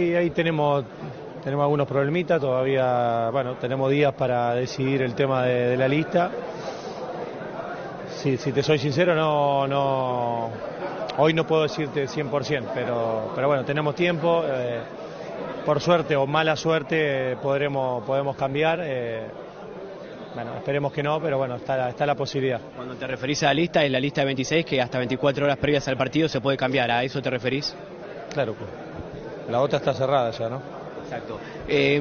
Y ahí tenemos, tenemos algunos problemitas, todavía, bueno, tenemos días para decidir el tema de, de la lista. Si, si te soy sincero, no, no, hoy no puedo decirte 100%, pero, pero bueno, tenemos tiempo. eh, por suerte o mala suerte eh, podremos, podemos cambiar. eh, bueno, esperemos que no, pero bueno, está, la- está la posibilidad. Cuando te referís a la lista, es la lista de 26 que hasta 24 horas previas al partido se puede cambiar. ¿A eso te referís? Claro, pues. La otra está cerrada ya, ¿no? Exacto. Eh,